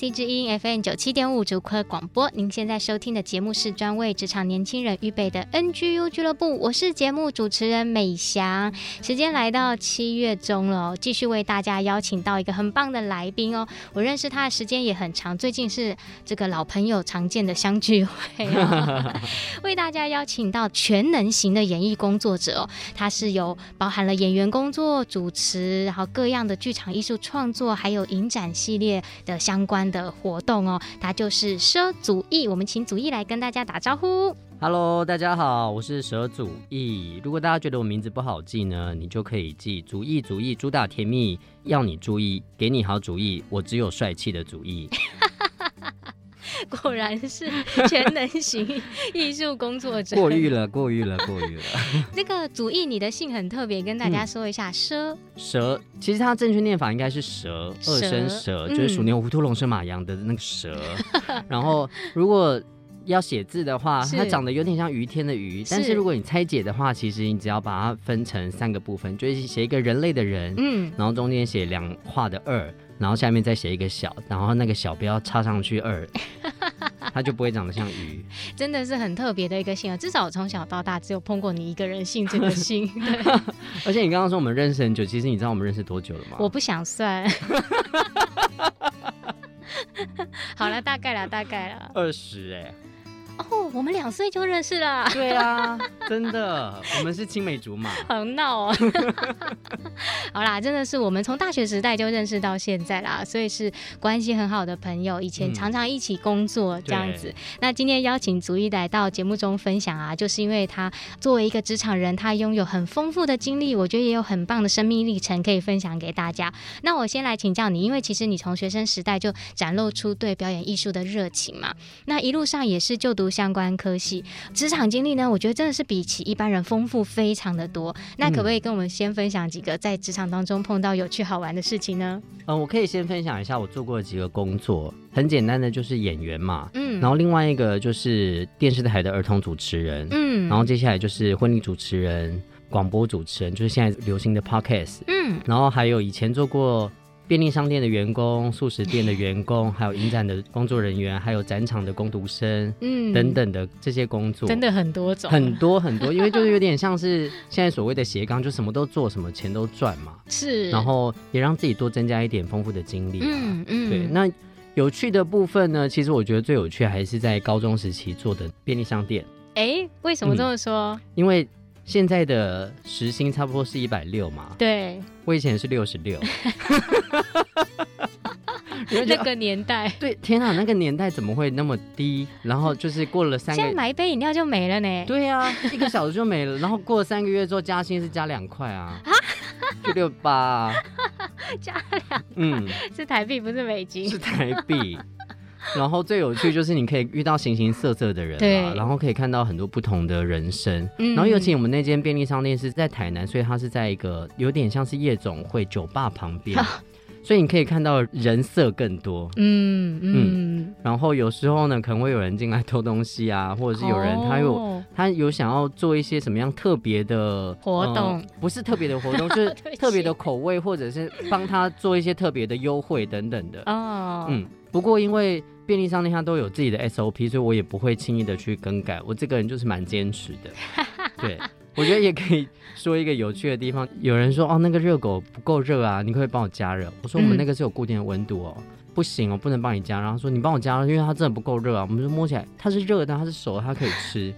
IC 之音 FM 九七点五主科广播，您现在收听的节目是专为职场年轻人预备的 NGU 俱乐部，我是节目主持人美翔。时间来到七月中了，继续为大家邀请到一个很棒的来宾哦。我认识他的时间也很长，最近是这个老朋友常见的相聚会哦。为大家邀请到全能型的演艺工作者哦，他是有包含了演员工作、主持，然后各样的剧场艺术创作，还有影展系列的。相关的活动哦，他就是蛇祖义，我们请祖义来跟大家打招呼。Hello，大家好，我是蛇祖义。如果大家觉得我名字不好记呢，你就可以记祖义，祖义主打甜蜜，要你注意，给你好主意，我只有帅气的祖逸。果然是全能型艺术工作者。过誉了，过誉了，过誉了。这个主意，你的姓很特别，跟大家说一下。蛇、嗯、舍，其实它正确念法应该是蛇，二声蛇，就是属牛、虎、兔、龙、蛇、马、羊的那个蛇。然后，如果要写字的话，它长得有点像于天的于，但是如果你拆解的话，其实你只要把它分成三个部分，就是写一个人类的人，嗯，然后中间写两画的二。然后下面再写一个小，然后那个小不要插上去二，它就不会长得像鱼。真的是很特别的一个姓啊！至少我从小到大只有碰过你一个人姓这个姓。对。而且你刚刚说我们认识很久，其实你知道我们认识多久了吗？我不想算。好了，大概了，大概了。二十哎。哦，我们两岁就认识了。对啊，真的，我们是青梅竹马。好闹啊。好啦，真的是我们从大学时代就认识到现在啦，所以是关系很好的朋友，以前常常一起工作这样子。嗯、那今天邀请足一来到节目中分享啊，就是因为他作为一个职场人，他拥有很丰富的经历，我觉得也有很棒的生命历程可以分享给大家。那我先来请教你，因为其实你从学生时代就展露出对表演艺术的热情嘛，那一路上也是就读。相关科系，职场经历呢，我觉得真的是比起一般人丰富非常的多。那可不可以跟我们先分享几个在职场当中碰到有趣好玩的事情呢？嗯，我可以先分享一下我做过的几个工作，很简单的就是演员嘛，嗯，然后另外一个就是电视台的儿童主持人，嗯，然后接下来就是婚礼主持人、广播主持人，就是现在流行的 Podcast，嗯，然后还有以前做过。便利商店的员工、素食店的员工，还有影展的工作人员，还有展场的工读生，嗯，等等的这些工作，真的很多种，很多很多，因为就是有点像是现在所谓的斜杠，就什么都做，什么钱都赚嘛，是，然后也让自己多增加一点丰富的经历，嗯嗯，对。那有趣的部分呢，其实我觉得最有趣还是在高中时期做的便利商店。哎，为什么这么说？嗯，因为。现在的时薪差不多是一百六嘛？对，我以前是六十六。那个年代，对，天哪，那个年代怎么会那么低？然后就是过了三个，现在买一杯饮料就没了呢。对啊，一个小时就没了。然后过了三个月之后加薪是加两块啊，就六八，加两，嗯，是台币不是美金，是台币。然后最有趣就是你可以遇到形形色色的人，对，然后可以看到很多不同的人生。嗯，然后尤其我们那间便利商店是在台南，所以它是在一个有点像是夜总会酒吧旁边，所以你可以看到人色更多。嗯嗯，嗯。然后有时候呢，可能会有人进来偷东西啊，或者是有人他有、哦、他有想要做一些什么样特别的活动、呃，不是特别的活动，就是特别的口味，或者是帮他做一些特别的优惠等等的。哦，嗯。不过，因为便利商店它都有自己的 SOP，所以我也不会轻易的去更改。我这个人就是蛮坚持的。对，我觉得也可以说一个有趣的地方。有人说：“哦，那个热狗不够热啊，你可以帮我加热。”我说：“我们那个是有固定的温度哦，嗯、不行，我不能帮你加。”然后说：“你帮我加热，因为它真的不够热啊。”我们就摸起来它是热的，它是熟的，它可以吃。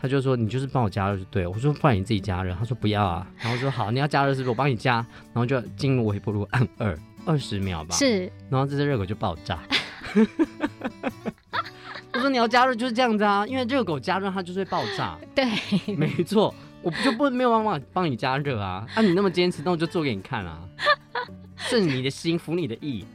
他就说：“你就是帮我加热就对了。”我说：“不然你自己加热。”他说：“不要啊。”然后说：“好，你要加热是不是？我帮你加。”然后就进入微波炉按二。二十秒吧，是，然后这只热狗就爆炸。我说你要加热就是这样子啊，因为热狗加热它就是会爆炸。对，没错，我就不没有办法帮你加热啊。啊，你那么坚持，那我就做给你看啊。顺你的心，服你的意。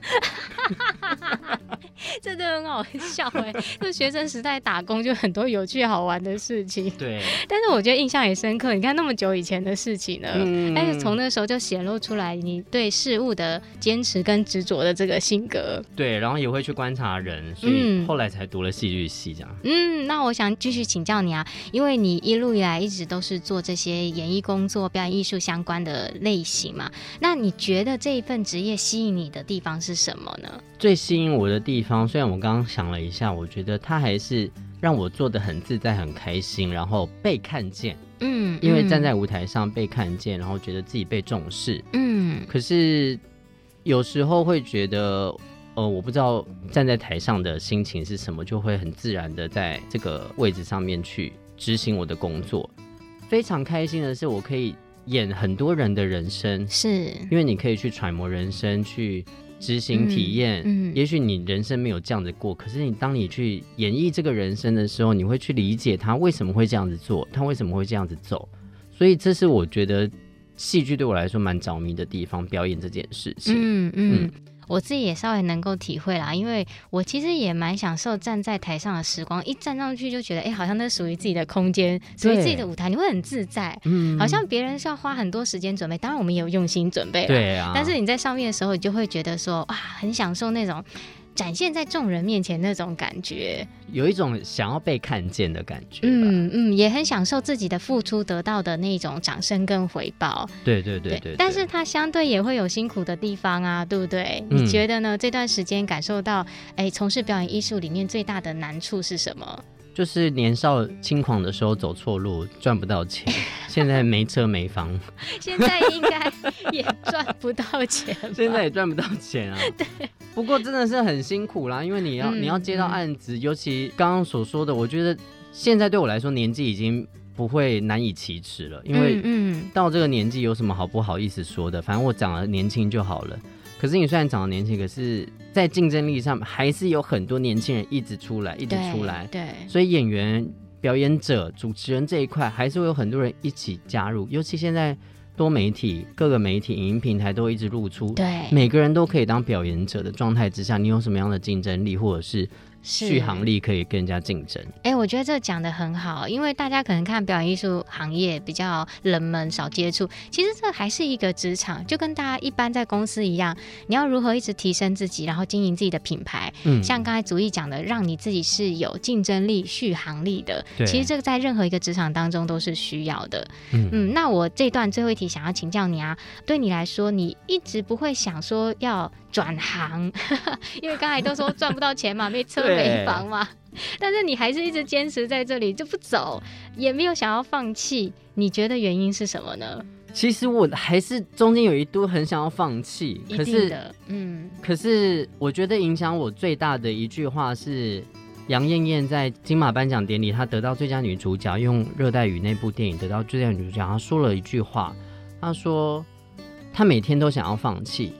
真的很好笑哎、欸！就学生时代打工，就很多有趣好玩的事情。对，但是我觉得印象也深刻。你看那么久以前的事情了，嗯、但是从那时候就显露出来你对事物的坚持跟执着的这个性格。对，然后也会去观察人，所以后来才读了戏剧系这样。嗯，那我想继续请教你啊，因为你一路以来一直都是做这些演艺工作、表演艺术相关的类型嘛。那你觉得这一份职业吸引你的地方是什么呢？最吸引我的地方，虽然我刚刚想了一下，我觉得它还是让我做的很自在、很开心，然后被看见。嗯，因为站在舞台上被看见，然后觉得自己被重视。嗯，可是有时候会觉得，呃，我不知道站在台上的心情是什么，就会很自然的在这个位置上面去执行我的工作。非常开心的是，我可以演很多人的人生，是。因为你可以去揣摩人生，去。执行体验，嗯，嗯，也许你人生没有这样子过，可是你当你去演绎这个人生的时候，你会去理解他为什么会这样子做，他为什么会这样子走，所以这是我觉得戏剧对我来说蛮着迷的地方，表演这件事情，嗯嗯。嗯我自己也稍微能够体会啦，因为我其实也蛮享受站在台上的时光，一站上去就觉得，哎、欸，好像那属于自己的空间，属于自己的舞台，你会很自在，嗯，好像别人是要花很多时间准备，当然我们也有用心准备，对啊，但是你在上面的时候，你就会觉得说，哇，很享受那种。展现在众人面前那种感觉，有一种想要被看见的感觉。嗯嗯，也很享受自己的付出得到的那种掌声跟回报。对对对对，对，但是他相对也会有辛苦的地方啊，对不对？嗯、你觉得呢？这段时间感受到，哎，从事表演艺术里面最大的难处是什么？就是年少轻狂的时候走错路，赚不到钱。现在没车没房，现在应该也赚不到钱。现在也赚不到钱啊。对。不过真的是很辛苦啦，因为你要、嗯、你要接到案子，嗯、尤其刚刚所说的，我觉得现在对我来说年纪已经不会难以启齿了，因为到这个年纪有什么好不好意思说的？反正我长得年轻就好了。可是你虽然长得年轻，可是，在竞争力上还是有很多年轻人一直出来，一直出来。对，对，所以演员、表演者、主持人这一块，还是会有很多人一起加入。尤其现在多媒体、各个媒体、影音平台都一直露出，对，每个人都可以当表演者的状态之下，你有什么样的竞争力，或者是？续航力可以跟人家竞争。哎、欸，我觉得这讲的很好，因为大家可能看表演艺术行业比较冷门，少接触。其实这还是一个职场，就跟大家一般在公司一样，你要如何一直提升自己，然后经营自己的品牌。嗯，像刚才祖逸讲的，让你自己是有竞争力、续航力的。对，其实这个在任何一个职场当中都是需要的。嗯，嗯，那我这段最后一题想要请教你啊，对你来说，你一直不会想说要转行，因为刚才都说赚不到钱嘛，没车。没房嘛，但是你还是一直坚持在这里就不走，也没有想要放弃。你觉得原因是什么呢？其实我还是中间有一度很想要放弃，可是，嗯，可是我觉得影响我最大的一句话是杨艳艳在金马颁奖典礼，她得到最佳女主角，用《热带雨》那部电影得到最佳女主角，她说了一句话，她说她每天都想要放弃，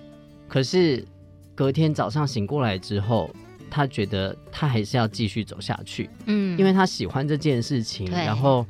可是隔天早上醒过来之后。他觉得他还是要继续走下去，嗯，因为他喜欢这件事情，然后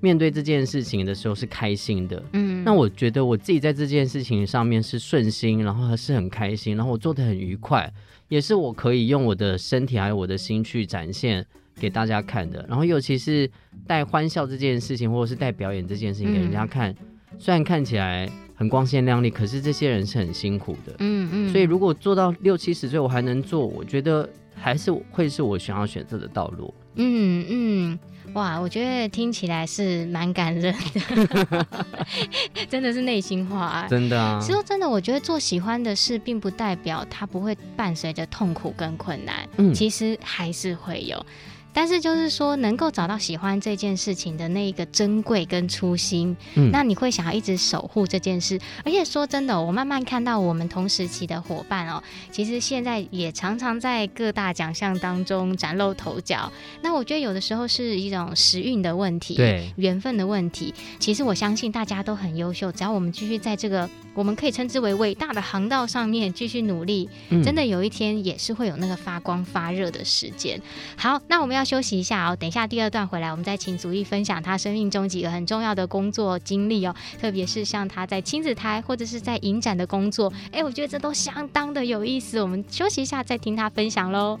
面对这件事情的时候是开心的，嗯。那我觉得我自己在这件事情上面是顺心，然后还是很开心，然后我做的很愉快，也是我可以用我的身体还有我的心去展现给大家看的。然后尤其是带欢笑这件事情，或者是带表演这件事情给人家看，嗯，虽然看起来很光鲜亮丽，可是这些人是很辛苦的，嗯嗯。所以如果做到六七十岁我还能做，我觉得。还是会是我想要选择的道路。嗯嗯，哇，我觉得听起来是蛮感人的，真的是内心话。真的啊，其实真的，我觉得做喜欢的事，并不代表它不会伴随着痛苦跟困难。嗯，其实还是会有。但是就是说，能够找到喜欢这件事情的那一个珍贵跟初心，嗯，那你会想要一直守护这件事。而且说真的，我慢慢看到我们同时期的伙伴哦，其实现在也常常在各大奖项当中崭露头角。那我觉得有的时候是一种时运的问题，对，缘分的问题。其实我相信大家都很优秀，只要我们继续在这个我们可以称之为伟大的航道上面继续努力，嗯、真的有一天也是会有那个发光发热的时间。好，那我们要休息一下哦，等一下第二段回来，我们再请祖义分享他生命中几个很重要的工作经历哦，特别是像他在亲子台或者是在影展的工作，哎，我觉得这都相当的有意思。我们休息一下再听他分享喽。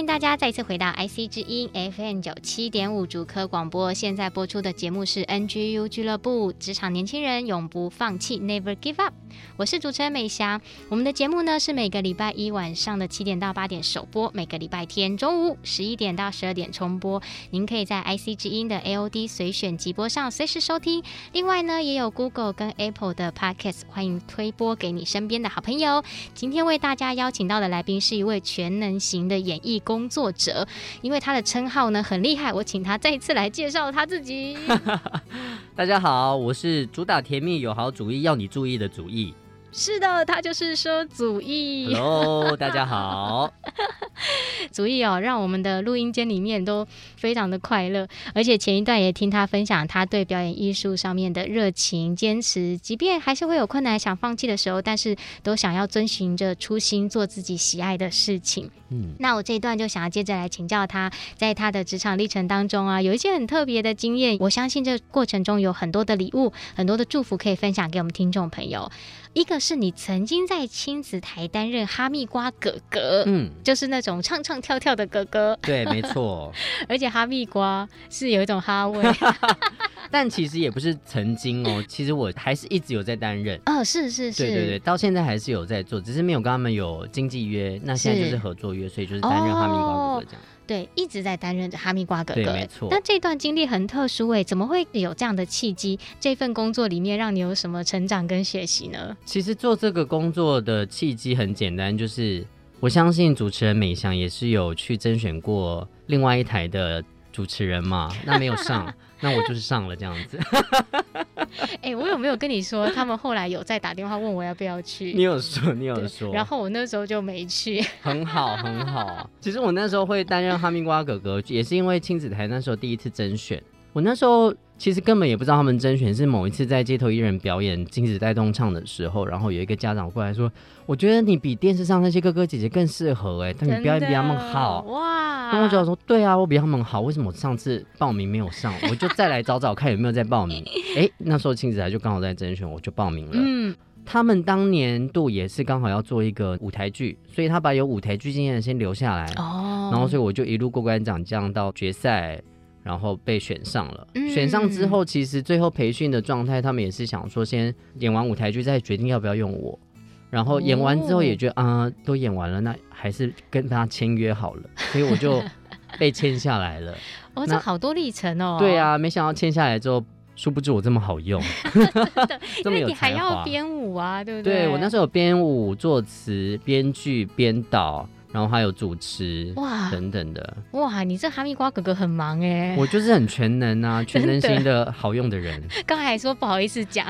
欢迎大家再次回到 IC 之音 FM 九七点五主科广播，现在播出的节目是 NGU 俱乐部，职场年轻人永不放弃，Never Give Up。我是主持人美翔，我们的节目呢是每个礼拜一晚上的七点到八点首播，每个礼拜天中午十一点到十二点重播。您可以在 IC 之音的 AOD 随选即播上随时收听。另外呢，也有 Google 跟 Apple 的 Podcast，欢迎推播给你身边的好朋友。今天为大家邀请到的来宾是一位全能型的演艺工作者，因为他的称号呢很厉害，我请他再一次来介绍他自己。大家好，我是主打甜蜜有好主意要你注意的主意。是的，他就是说祖义。Hello，大家好。祖义哦，让我们的录音间里面都非常的快乐，而且前一段也听他分享他对表演艺术上面的热情、坚持，即便还是会有困难想放弃的时候，但是都想要遵循着初心，做自己喜爱的事情。嗯，那我这一段就想要接着来请教他，在他的职场历程当中啊，有一些很特别的经验，我相信这过程中有很多的礼物、很多的祝福可以分享给我们听众朋友。一个是你曾经在亲子台担任哈密瓜哥哥，嗯，就是那种唱唱跳跳的哥哥，对，没错。而且哈密瓜是有一种哈味，但其实也不是曾经哦，其实我还是一直有在担任。哦，是是是，对对对，到现在还是有在做，只是没有跟他们有经纪约，那现在就是合作约，所以就是担任哈密瓜哥哥这样。对，一直在担任着哈密瓜哥哥。对，没错。那这段经历很特殊诶，怎么会有这样的契机？这份工作里面让你有什么成长跟学习呢？其实做这个工作的契机很简单，就是我相信主持人美翔也是有去甄选过另外一台的主持人嘛，那没有上。那我就是上了这样子。哎、欸，我有没有跟你说，他们后来有再打电话问我要不要去？你有说，你有说。然后我那时候就没去。很好，很好。其实我那时候会担任哈密瓜哥哥，也是因为亲子台那时候第一次甄选。我那时候其实根本也不知道他们甄选是某一次在街头艺人表演亲子带动唱的时候，然后有一个家长过来说：“我觉得你比电视上那些哥哥姐姐更适合哎，但你表演比他们好。”哇！然后我就说：“对啊，我比他们好，为什么我上次报名没有上？我就再来找找看有没有在报名。”哎，那时候亲子台就刚好在甄选，我就报名了。嗯，他们当年度也是刚好要做一个舞台剧，所以他把有舞台剧经验的先留下来哦，然后所以我就一路过关斩将到决赛。然后被选上了，嗯、选上之后，其实最后培训的状态，他们也是想说，先演完舞台剧再决定要不要用我。然后演完之后也觉得啊、哦呃，都演完了，那还是跟他签约好了，所以我就 被签下来了。哦，这好多历程哦。对啊，没想到签下来之后，殊不知我这么好用 这么有才华。因为你还要编舞啊，对不对？对，我那时候有编舞、作词、编剧、编导。然后还有主持哇等等的哇，你这哈密瓜哥哥很忙哎，我就是很全能啊，全能型的好用的人。刚才还说不好意思讲。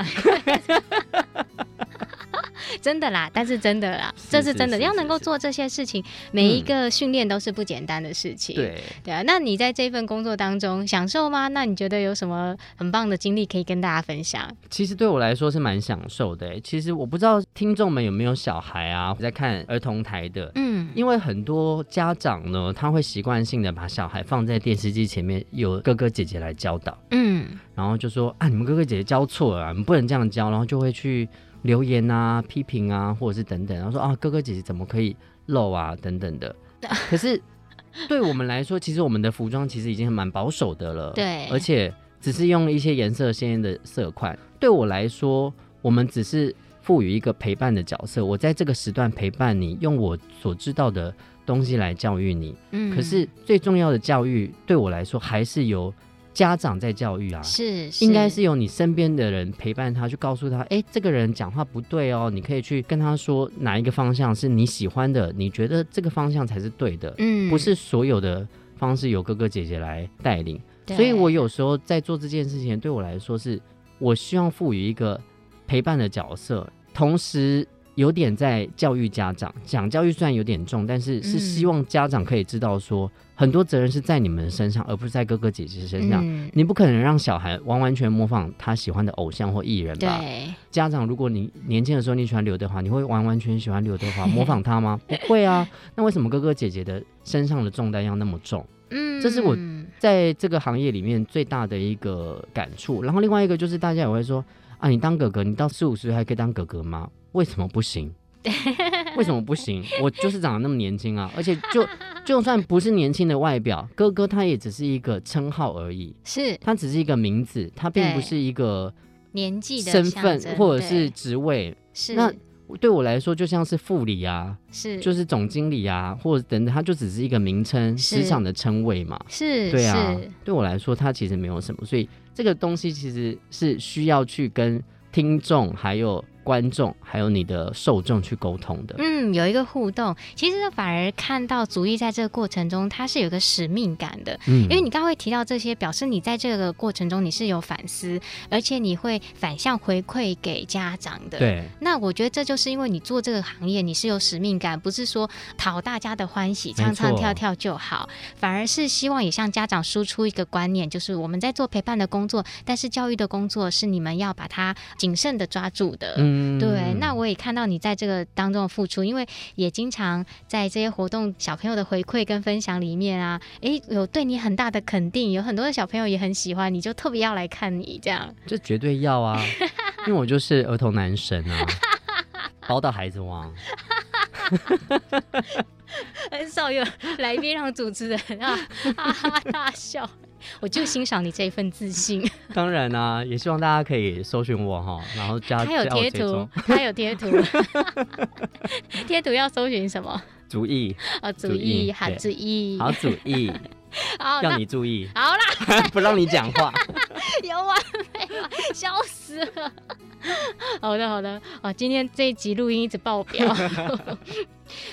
真的啦，但是真的啦，是这是真的。要能够做这些事情，每一个训练都是不简单的事情。对对啊，那你在这份工作当中享受吗？那你觉得有什么很棒的经历可以跟大家分享？其实对我来说是蛮享受的。其实我不知道听众们有没有小孩啊，在看儿童台的。嗯，因为很多家长呢，他会习惯性的把小孩放在电视机前面，有哥哥姐姐来教导。嗯，然后就说啊，你们哥哥姐姐教错了啊，你们不能这样教，然后就会去。留言啊、批评啊，或者是等等，然后说啊，哥哥姐姐怎么可以露啊，等等的。可是对我们来说，其实我们的服装其实已经蛮保守的了。对，而且只是用一些颜色鲜艳的色块。对我来说，我们只是赋予一个陪伴的角色。我在这个时段陪伴你，用我所知道的东西来教育你。嗯。可是最重要的教育，对我来说，还是由家长在教育啊，是，是应该是由你身边的人陪伴他，去告诉他，哎、欸，这个人讲话不对哦，你可以去跟他说哪一个方向是你喜欢的，你觉得这个方向才是对的，嗯，不是所有的方式由哥哥姐姐来带领。所以我有时候在做这件事情，对我来说是，我希望赋予一个陪伴的角色，同时。有点在教育家长，讲教育虽然有点重，但是是希望家长可以知道说，嗯、很多责任是在你们身上，而不是在哥哥姐姐身上。嗯、你不可能让小孩完完全模仿他喜欢的偶像或艺人吧？对。家长，如果你年轻的时候你喜欢刘德华，你会完完全喜欢刘德华，模仿他吗？不会啊。那为什么哥哥姐姐的身上的重担要那么重？嗯，这是我在这个行业里面最大的一个感触。然后另外一个就是大家也会说啊，你当哥哥，你到四五十岁还可以当哥哥吗？为什么不行？为什么不行？我就是长得那么年轻啊！而且就 就算不是年轻的外表，哥哥他也只是一个称号而已，是，他只是一个名字，他并不是一个年纪的身份或者是职位。是，那对我来说就像是副理啊，是，就是总经理啊，或者等等，他就只是一个名称，职场的称谓嘛。是，对啊，对我来说他其实没有什么，所以这个东西其实是需要去跟听众还有。观众还有你的受众去沟通的，嗯，有一个互动，其实反而看到足艺在这个过程中，它是有个使命感的，嗯，因为你刚刚会提到这些，表示你在这个过程中你是有反思，而且你会反向回馈给家长的，对。那我觉得这就是因为你做这个行业，你是有使命感，不是说讨大家的欢喜，唱唱跳跳就好，反而是希望也向家长输出一个观念，就是我们在做陪伴的工作，但是教育的工作是你们要把它谨慎的抓住的，嗯。嗯，对，那我也看到你在这个当中的付出，因为也经常在这些活动小朋友的回馈跟分享里面啊，诶，有对你很大的肯定，有很多的小朋友也很喜欢你，就特别要来看你这样。这绝对要啊，因为我就是儿童男神啊，包到孩子王。很少有来宾让主持人啊哈哈大笑。我就欣赏你这一份自信。当然啊，也希望大家可以搜寻我哈，然后加他有贴图，他有贴图，贴图要搜寻什么？主意啊，主意，好主意，好主意，好要你注意，好啦，不让你讲话，有完没完？笑死了。好的，好的，哦，今天这一集录音一直爆表。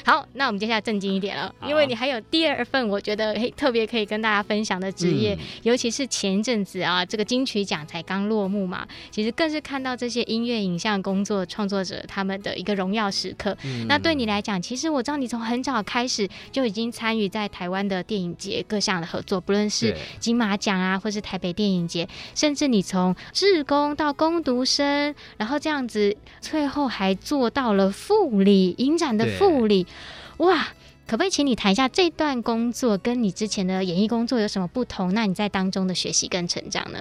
好，那我们接下来正经一点了，因为你还有第二份，我觉得嘿特别可以跟大家分享的职业，嗯、尤其是前一阵子啊，这个金曲奖才刚落幕嘛，其实更是看到这些音乐影像工作创作者他们的一个荣耀时刻。嗯、那对你来讲，其实我知道你从很早开始就已经参与在台湾的电影节各项的合作，不论是金马奖啊，或是台北电影节，甚至你从志工到工读生，然后这样子，最后还做到了副理，影展的副理。哇，可不可以请你谈一下这段工作跟你之前的演艺工作有什么不同？那你在当中的学习跟成长呢？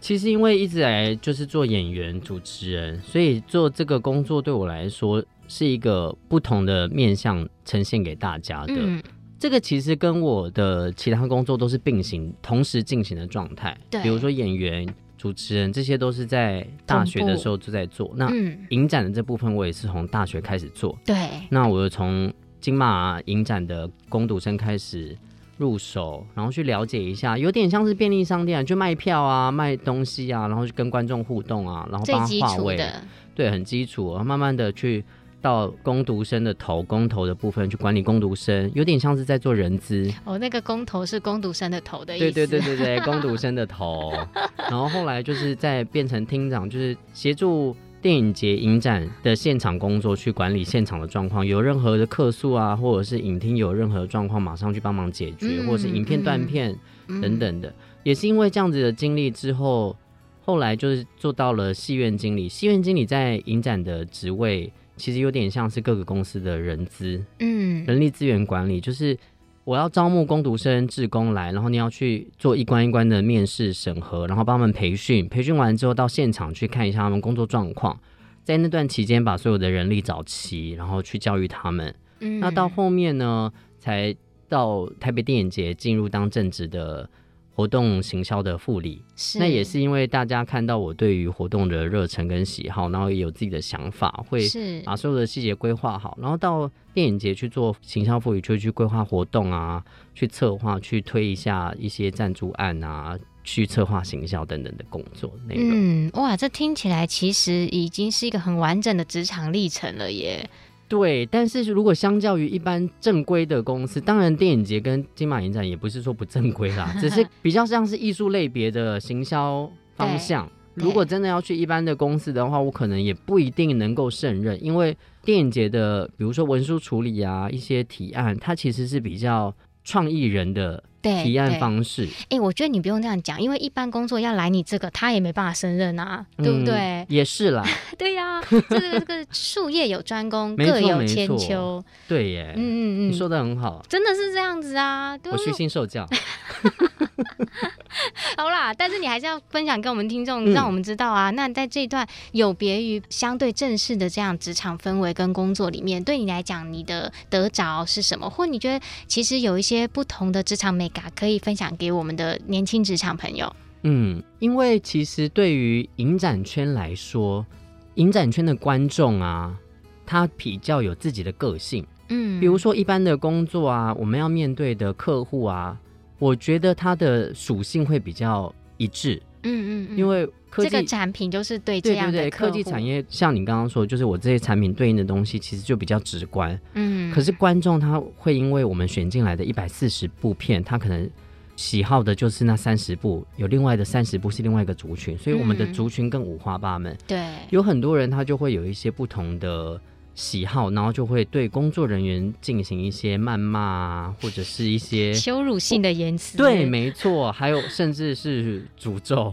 其实因为一直来就是做演员、主持人，所以做这个工作对我来说是一个不同的面向呈现给大家的。嗯、这个其实跟我的其他工作都是并行、同时进行的状态。对，比如说演员。主持人这些都是在大学的时候就在做。那影展的这部分，我也是从大学开始做。对。那我又从金马影展的攻读生开始入手，然后去了解一下，有点像是便利商店，啊就卖票啊、卖东西啊，然后去跟观众互动啊，然后帮他划位。对，很基础，慢慢的去。到攻读生的头，工头的部分去管理攻读生，有点像是在做人资。哦，那个工头是攻读生的头的意思。对对对对对，工读生的头。然后后来就是再变成厅长，就是协助电影节影展的现场工作，去管理现场的状况。有任何的客诉啊，或者是影厅有任何的状况，马上去帮忙解决，嗯、或者是影片断片等等的。嗯、也是因为这样子的经历之后，后来就是做到了戏院经理。戏院经理在影展的职位。其实有点像是各个公司的人资，嗯，人力资源管理，就是我要招募工读生、志工来，然后你要去做一关一关的面试审核，然后帮他们培训，培训完之后到现场去看一下他们工作状况，在那段期间把所有的人力找齐，然后去教育他们。嗯，那到后面呢，才到台北电影节进入当正职的。活动行销的副理，那也是因为大家看到我对于活动的热忱跟喜好，然后也有自己的想法，会把所有的细节规划好，然后到电影节去做行销副理，就去规划活动啊，去策划，去推一下一些赞助案啊，去策划行销等等的工作内容。嗯，哇，这听起来其实已经是一个很完整的职场历程了耶。对，但是如果相较于一般正规的公司，当然电影节跟金马影展也不是说不正规啦，只是比较像是艺术类别的行销方向。如果真的要去一般的公司的话，我可能也不一定能够胜任，因为电影节的，比如说文书处理啊，一些提案，它其实是比较创意人的。提案方式，哎、欸，我觉得你不用这样讲，因为一般工作要来你这个，他也没办法胜任啊，嗯、对不对？也是啦，对呀、啊，这个这个术业有专攻，各有千秋，对耶，嗯嗯嗯，你说的很好，真的是这样子啊，对我虚心受教。好啦，但是你还是要分享给我们听众，让我们知道啊。嗯、那在这一段有别于相对正式的这样职场氛围跟工作里面，对你来讲，你的得着是什么？或你觉得其实有一些不同的职场美感可以分享给我们的年轻职场朋友？嗯，因为其实对于影展圈来说，影展圈的观众啊，他比较有自己的个性。嗯，比如说一般的工作啊，我们要面对的客户啊。我觉得他的属性会比较一致，嗯嗯，因为科技这个产品就是对这样的对对对，科技产业像你刚刚说，就是我这些产品对应的东西其实就比较直观，嗯。可是观众他会因为我们选进来的一百四十部片，他可能喜好的就是那三十部，有另外的三十部是另外一个族群，所以我们的族群更五花八门。对，有很多人他就会有一些不同的。喜好，然后就会对工作人员进行一些谩骂啊，或者是一些羞辱性的言辞。对，没错，还有甚至是诅咒。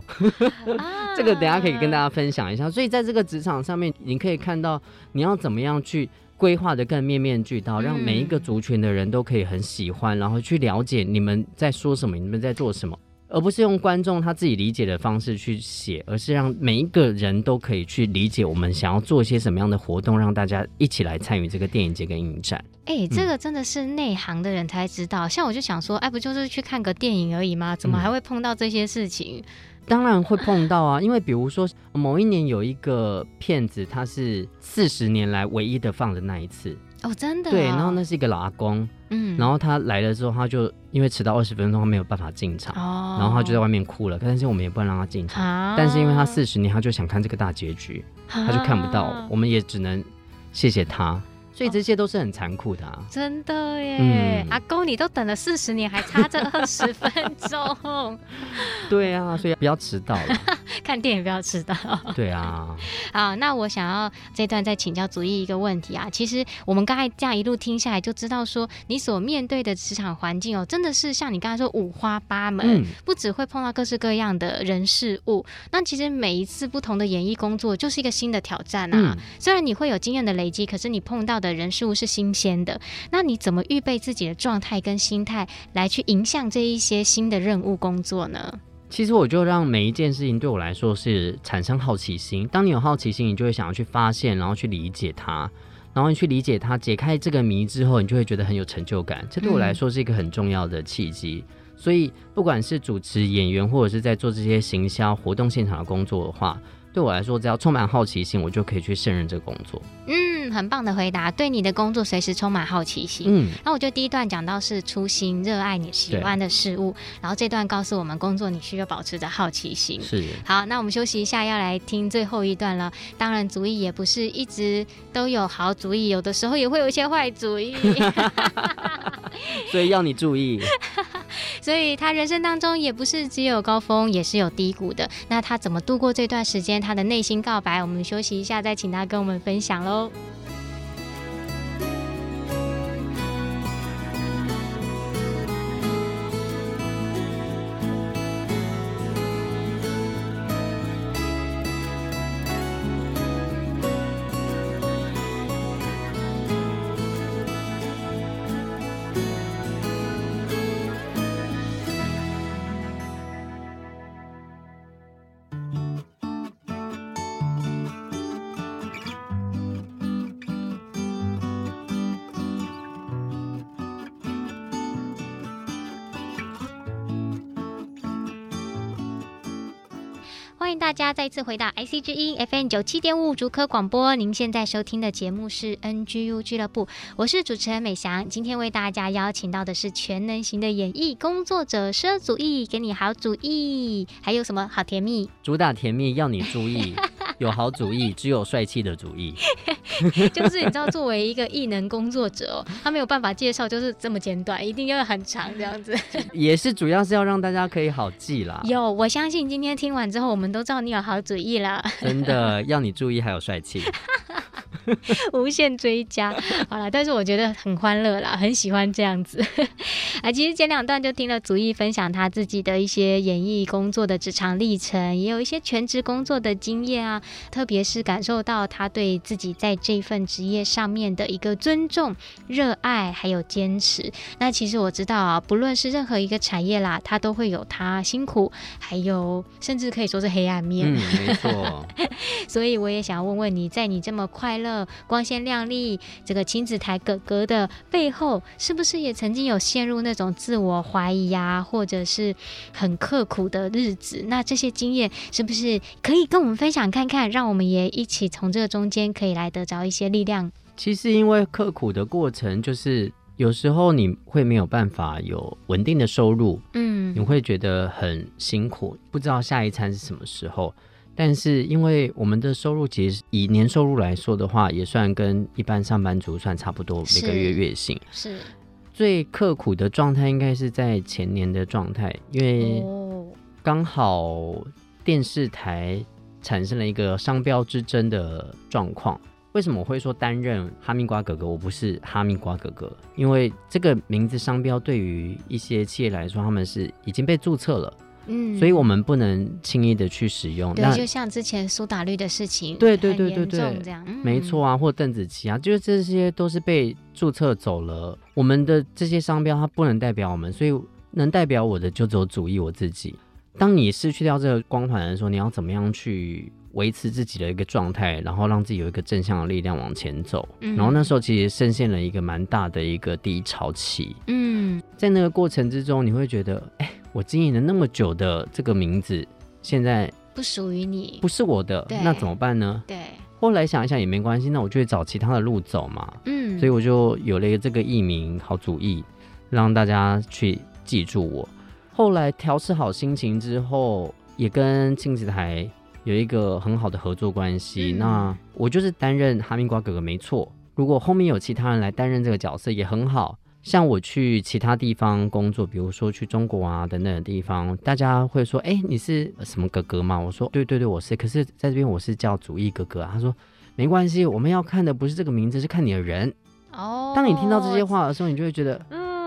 这个等下可以跟大家分享一下。所以在这个职场上面，你可以看到你要怎么样去规划的更面面俱到，让每一个族群的人都可以很喜欢，然后去了解你们在说什么，你们在做什么。而不是用观众他自己理解的方式去写，而是让每一个人都可以去理解我们想要做一些什么样的活动，让大家一起来参与这个电影节跟影展。哎、欸，这个真的是内行的人才知道。嗯、像我就想说，哎，不就是去看个电影而已吗？怎么还会碰到这些事情？嗯、当然会碰到啊，因为比如说某一年有一个骗子，他是四十年来唯一的放的那一次。哦，真的、哦？对，然后那是一个老阿公，嗯，然后他来了之后，他就因为迟到二十分钟，他没有办法进场，哦，然后他就在外面哭了。但是我们也不能让他进场，啊、但是因为他四十年，他就想看这个大结局，啊、他就看不到，我们也只能谢谢他。所以这些都是很残酷的啊！真的耶，嗯、阿公，你都等了四十年，还差这二十分钟。对啊，所以不要迟到了。看电影不要迟到。对啊。好，那我想要这段再请教主义一个问题啊。其实我们刚才这样一路听下来，就知道说你所面对的职场环境哦，真的是像你刚才说五花八门，嗯、不只会碰到各式各样的人事物。那其实每一次不同的演艺工作就是一个新的挑战啊。嗯、虽然你会有经验的累积，可是你碰到的。的人事物是新鲜的，那你怎么预备自己的状态跟心态来去迎向这一些新的任务工作呢？其实我就让每一件事情对我来说是产生好奇心。当你有好奇心，你就会想要去发现，然后去理解它，然后你去理解它，解开这个谜之后，你就会觉得很有成就感。这对我来说是一个很重要的契机。嗯、所以不管是主持、演员，或者是在做这些行销活动现场的工作的话。对我来说，只要充满好奇心，我就可以去胜任这个工作。嗯，很棒的回答。对你的工作随时充满好奇心。嗯，那我觉得第一段讲到是初心，热爱你喜欢的事物。然后这段告诉我们，工作你需要保持着好奇心。是。好，那我们休息一下，要来听最后一段了。当然，主意也不是一直都有好主意，有的时候也会有一些坏主意。所以要你注意。所以他人生当中也不是只有高峰，也是有低谷的。那他怎么度过这段时间？他的内心告白，我们休息一下，再请他跟我们分享喽。欢迎大家再次回到 IC 之音 FM 九七点五竹科广播。您现在收听的节目是 NGU 俱乐部，我是主持人美翔。今天为大家邀请到的是全能型的演艺工作者舍祖义，给你好主意，还有什么好甜蜜？主打甜蜜要你注意，有好主意，只有帅气的主意。就是你知道，作为一个艺能工作者哦，他没有办法介绍，就是这么简短，一定要很长这样子。也是主要是要让大家可以好记啦。有，我相信今天听完之后，我们。都知道你有好主意啦，真的要你注意，还有帅气。无限追加，好了，但是我觉得很欢乐啦，很喜欢这样子。啊，其实前两段就听了祖义分享他自己的一些演艺工作的职场历程，也有一些全职工作的经验啊，特别是感受到他对自己在这份职业上面的一个尊重、热爱还有坚持。那其实我知道啊，不论是任何一个产业啦，他都会有他辛苦，还有甚至可以说是黑暗面。嗯，没错。所以我也想要问问你，在你这么快乐。光鲜亮丽，这个亲子台哥哥的背后，是不是也曾经有陷入那种自我怀疑啊，或者是很刻苦的日子？那这些经验是不是可以跟我们分享看看，让我们也一起从这个中间可以来得着一些力量？其实因为刻苦的过程，就是有时候你会没有办法有稳定的收入，嗯，你会觉得很辛苦，不知道下一餐是什么时候。但是，因为我们的收入其实以年收入来说的话，也算跟一般上班族算差不多，每个月月薪是。最刻苦的状态应该是在前年的状态，因为刚好电视台产生了一个商标之争的状况。为什么我会说担任哈密瓜哥哥？我不是哈密瓜哥哥，因为这个名字商标对于一些企业来说，他们是已经被注册了。嗯，所以我们不能轻易的去使用。对，那就像之前苏打绿的事情，对对对对对，这样，嗯、没错啊，或邓紫棋啊，就是这些都是被注册走了。我们的这些商标它不能代表我们，所以能代表我的就只有主义我自己。当你失去掉这个光环的时候，你要怎么样去维持自己的一个状态，然后让自己有一个正向的力量往前走？嗯、然后那时候其实深陷了一个蛮大的一个低潮期。嗯，在那个过程之中，你会觉得，哎。我经营了那么久的这个名字，现在不属于你，不是我的，那怎么办呢？对，后来想一想也没关系，那我就会找其他的路走嘛。嗯，所以我就有了一个这个艺名，好主意，让大家去记住我。后来调试好心情之后，也跟亲子台有一个很好的合作关系。嗯、那我就是担任哈密瓜哥哥没错，如果后面有其他人来担任这个角色也很好。像我去其他地方工作，比如说去中国啊等等的地方，大家会说：“哎，你是什么哥哥吗？”我说：“对对对，我是。可是在这边我是叫祖义哥哥啊。”他说：“没关系，我们要看的不是这个名字，是看你的人。”哦，当你听到这些话的时候，你就会觉得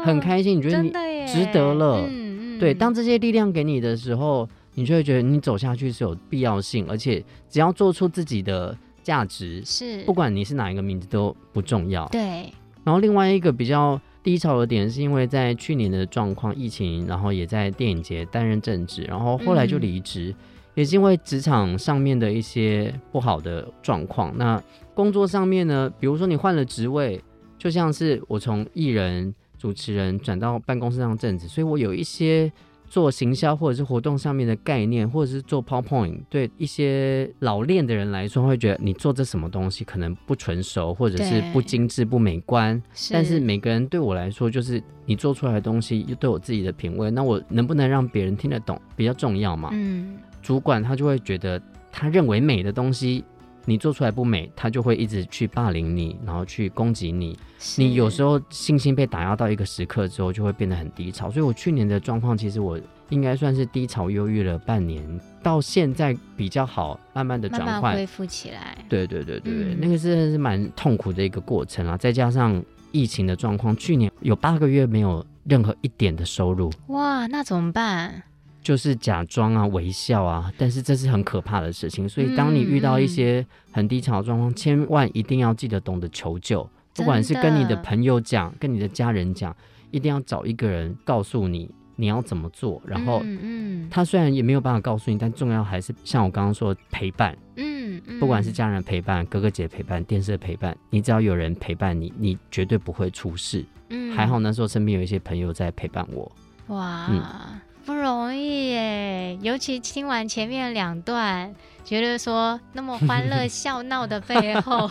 很开心，你觉得你值得了。嗯嗯。对，当这些力量给你的时候，你就会觉得你走下去是有必要性，而且只要做出自己的价值，是不管你是哪一个名字都不重要。对。然后另外一个比较。低潮的点是因为在去年的状况，疫情，然后也在电影节担任正职，然后后来就离职，嗯、也是因为职场上面的一些不好的状况。那工作上面呢，比如说你换了职位，就像是我从艺人、主持人转到办公室上正职，所以我有一些。做行销或者是活动上面的概念，或者是做 PowerPoint，对一些老练的人来说，会觉得你做这什么东西可能不纯熟，或者是不精致、不美观。但是每个人对我来说，就是你做出来的东西又对我自己的品味，那我能不能让别人听得懂比较重要嘛？嗯，主管他就会觉得他认为美的东西。你做出来不美，他就会一直去霸凌你，然后去攻击你。你有时候信心被打压到一个时刻之后，就会变得很低潮。所以我去年的状况，其实我应该算是低潮忧郁了半年，到现在比较好，慢慢的转换，慢慢恢复起来。对对对对对，嗯、那个是是蛮痛苦的一个过程啊。再加上疫情的状况，去年有八个月没有任何一点的收入。哇，那怎么办？就是假装啊，微笑啊，但是这是很可怕的事情。所以，当你遇到一些很低潮的状况，嗯、千万一定要记得懂得求救。不管是跟你的朋友讲，跟你的家人讲，一定要找一个人告诉你你要怎么做。然后，嗯，他虽然也没有办法告诉你，但重要还是像我刚刚说的陪伴。嗯，嗯，不管是家人陪伴、哥哥姐陪伴、电视的陪伴，你只要有人陪伴你，你绝对不会出事。嗯，还好那时候身边有一些朋友在陪伴我。哇。嗯不容易耶，尤其听完前面两段，觉得说那么欢乐笑闹的背后。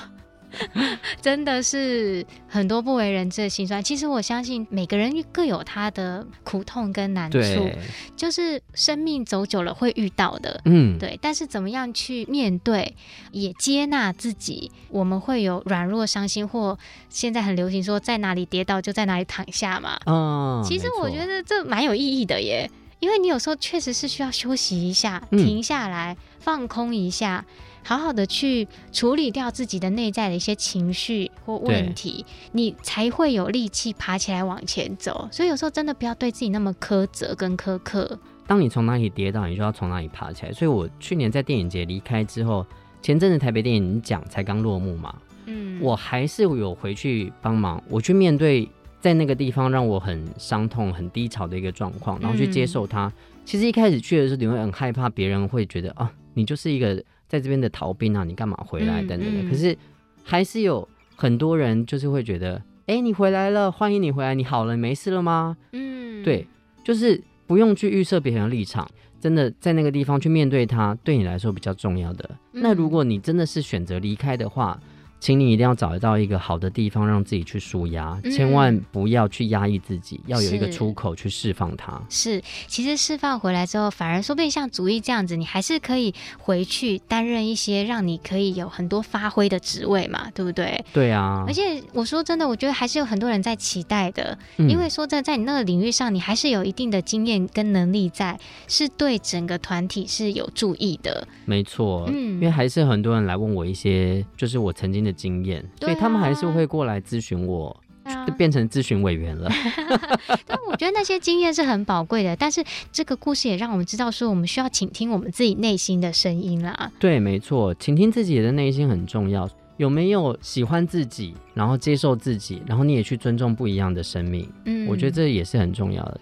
真的是很多不为人知的辛酸。其实我相信每个人各有他的苦痛跟难处，就是生命走久了会遇到的。嗯，对。但是怎么样去面对，也接纳自己，我们会有软弱、伤心，或现在很流行说在哪里跌倒就在哪里躺下嘛。嗯，其实我觉得这蛮有意义的耶，因为你有时候确实是需要休息一下，停下来，嗯、放空一下。好好的去处理掉自己的内在的一些情绪或问题，你才会有力气爬起来往前走。所以有时候真的不要对自己那么苛责跟苛刻。当你从哪里跌倒，你就要从哪里爬起来。所以我去年在电影节离开之后，前阵子台北电影奖才刚落幕嘛，嗯，我还是有回去帮忙，我去面对在那个地方让我很伤痛、很低潮的一个状况，然后去接受它。嗯、其实一开始去的时候，你会很害怕别人会觉得啊，你就是一个。在这边的逃兵啊，你干嘛回来？等等的。可是还是有很多人就是会觉得，哎、欸，你回来了，欢迎你回来，你好了，你没事了吗？嗯，对，就是不用去预设别人的立场，真的在那个地方去面对他，对你来说比较重要的。嗯、那如果你真的是选择离开的话。请你一定要找到一个好的地方，让自己去舒压，嗯、千万不要去压抑自己，要有一个出口去释放它。是，其实释放回来之后，反而说不定像祖逸这样子，你还是可以回去担任一些让你可以有很多发挥的职位嘛，对不对？对啊。而且我说真的，我觉得还是有很多人在期待的，嗯、因为说真的，在你那个领域上，你还是有一定的经验跟能力在，是对整个团体是有注意的。没错，嗯，因为还是很多人来问我一些，就是我曾经的经验，所以他们还是会过来咨询我，啊、就变成咨询委员了。但我觉得那些经验是很宝贵的，但是这个故事也让我们知道，说我们需要倾听我们自己内心的声音啦。对，没错，倾听自己的内心很重要。有没有喜欢自己，然后接受自己，然后你也去尊重不一样的生命？嗯，我觉得这也是很重要的。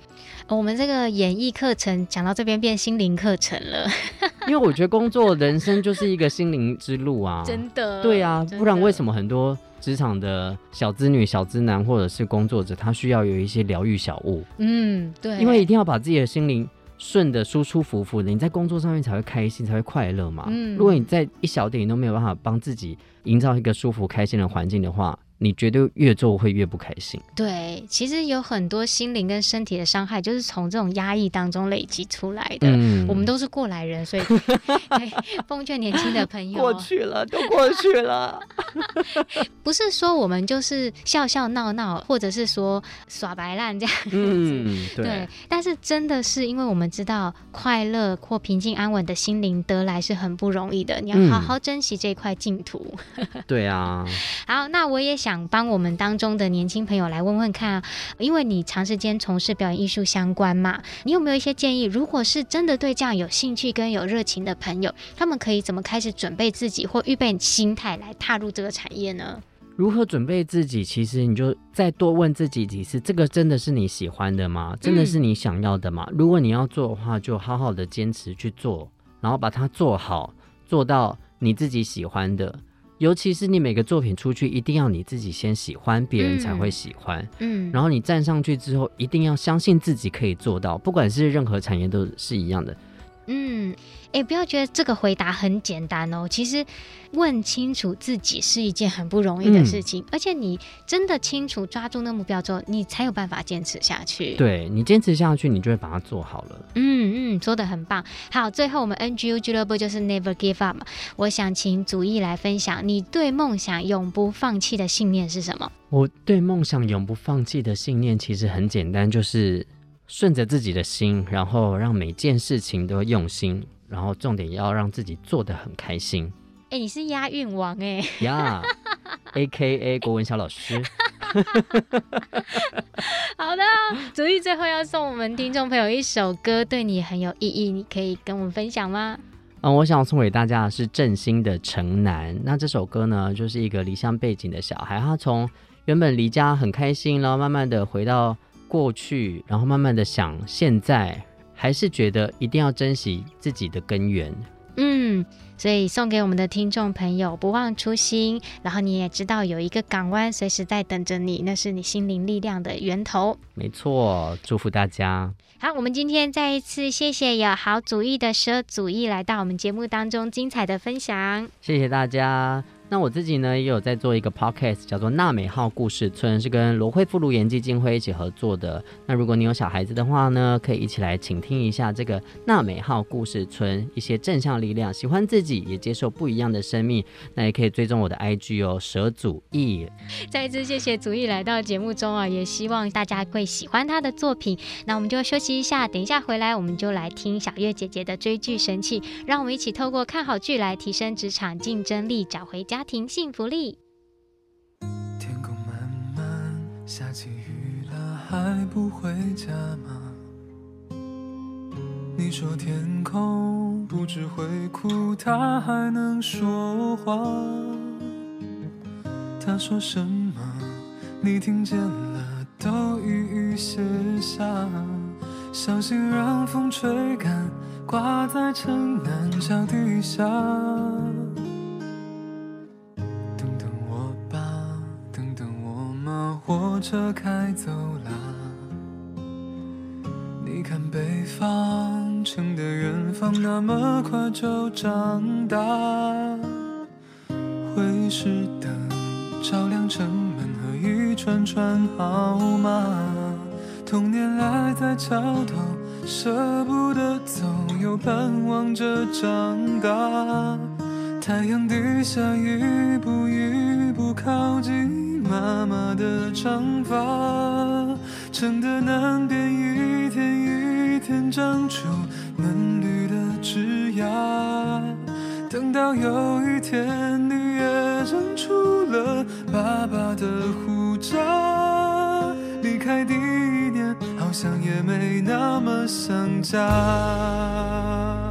我们这个演艺课程讲到这边变心灵课程了，因为我觉得工作人生就是一个心灵之路啊，真的。对啊，不然为什么很多职场的小资女、小资男或者是工作者，他需要有一些疗愈小物？嗯，对，因为一定要把自己的心灵顺的舒舒服服的，你在工作上面才会开心，才会快乐嘛。嗯，如果你在一小点你都没有办法帮自己营造一个舒服、开心的环境的话。你绝对越做会越不开心。对，其实有很多心灵跟身体的伤害，就是从这种压抑当中累积出来的。嗯，我们都是过来人，所以 奉劝年轻的朋友，过去了都过去了。不是说我们就是笑笑闹闹，或者是说耍白烂这样子。嗯，对。对，但是真的是因为我们知道，快乐或平静安稳的心灵得来是很不容易的，你要好好珍惜这块净土。对啊。好，那我也。想帮我们当中的年轻朋友来问问看啊，因为你长时间从事表演艺术相关嘛，你有没有一些建议？如果是真的对这样有兴趣跟有热情的朋友，他们可以怎么开始准备自己或预备心态来踏入这个产业呢？如何准备自己？其实你就再多问自己几次：这个真的是你喜欢的吗？真的是你想要的吗？嗯、如果你要做的话，就好好的坚持去做，然后把它做好，做到你自己喜欢的。尤其是你每个作品出去，一定要你自己先喜欢，别人才会喜欢。嗯，嗯，然后你站上去之后，一定要相信自己可以做到，不管是任何产业都是一样的。嗯。哎，不要觉得这个回答很简单哦。其实问清楚自己是一件很不容易的事情，嗯、而且你真的清楚抓住那目标之后，你才有办法坚持下去。对，你坚持下去，你就会把它做好了。嗯嗯，说的很棒。好，最后我们 NGU 俱乐部就是 Never Give Up。我想请祖义来分享，你对梦想永不放弃的信念是什么？我对梦想永不放弃的信念其实很简单，就是顺着自己的心，然后让每件事情都用心。然后重点要让自己做的很开心。哎，你是押韵王哎呀，A K A 国文小老师。好的，祖逸最后要送我们听众朋友一首歌，对你很有意义，你可以跟我们分享吗？嗯，我想送给大家的是郑兴的《城南》。那这首歌呢，就是一个离乡背景的小孩，他从原本离家很开心，然后慢慢的回到过去，然后慢慢的想现在。还是觉得一定要珍惜自己的根源，嗯。所以送给我们的听众朋友，不忘初心。然后你也知道有一个港湾随时在等着你，那是你心灵力量的源头。没错，祝福大家。好，我们今天再一次谢谢有好主意的舍主意来到我们节目当中精彩的分享。谢谢大家。那我自己呢，也有在做一个 podcast，叫做《娜美号故事村》，是跟罗慧夫颅颜基金会一起合作的。那如果你有小孩子的话呢，可以一起来倾听一下这个娜美号故事村一些正向力量，喜欢自己也接受不一样的生命。那也可以追踪我的 IG 哦，舍祖义。再一次谢谢祖逸来到节目中啊，也希望大家会喜欢他的作品。那我们就休息一下，等一下回来我们就来听小月姐姐的追剧神器，让我们一起透过看好剧来提升职场竞争力，找回家家庭幸福力。天空漫漫，下起雨了，还不回家吗？你说天空不只会哭，它还能说话。他说什么？你听见了，都一一写下，小心让风吹干，挂在城南桥底下。火车开走了，你看北方城的远方那么快就长大，会是灯照亮城门和一串串号码，童年赖在桥头舍不得走，又盼望着长大，太阳底下一步一步靠近。妈妈的长发，城的南边一天一天长出嫩绿的枝桠。等到有一天你也长出了爸爸的胡渣，离开第一年好像也没那么想家。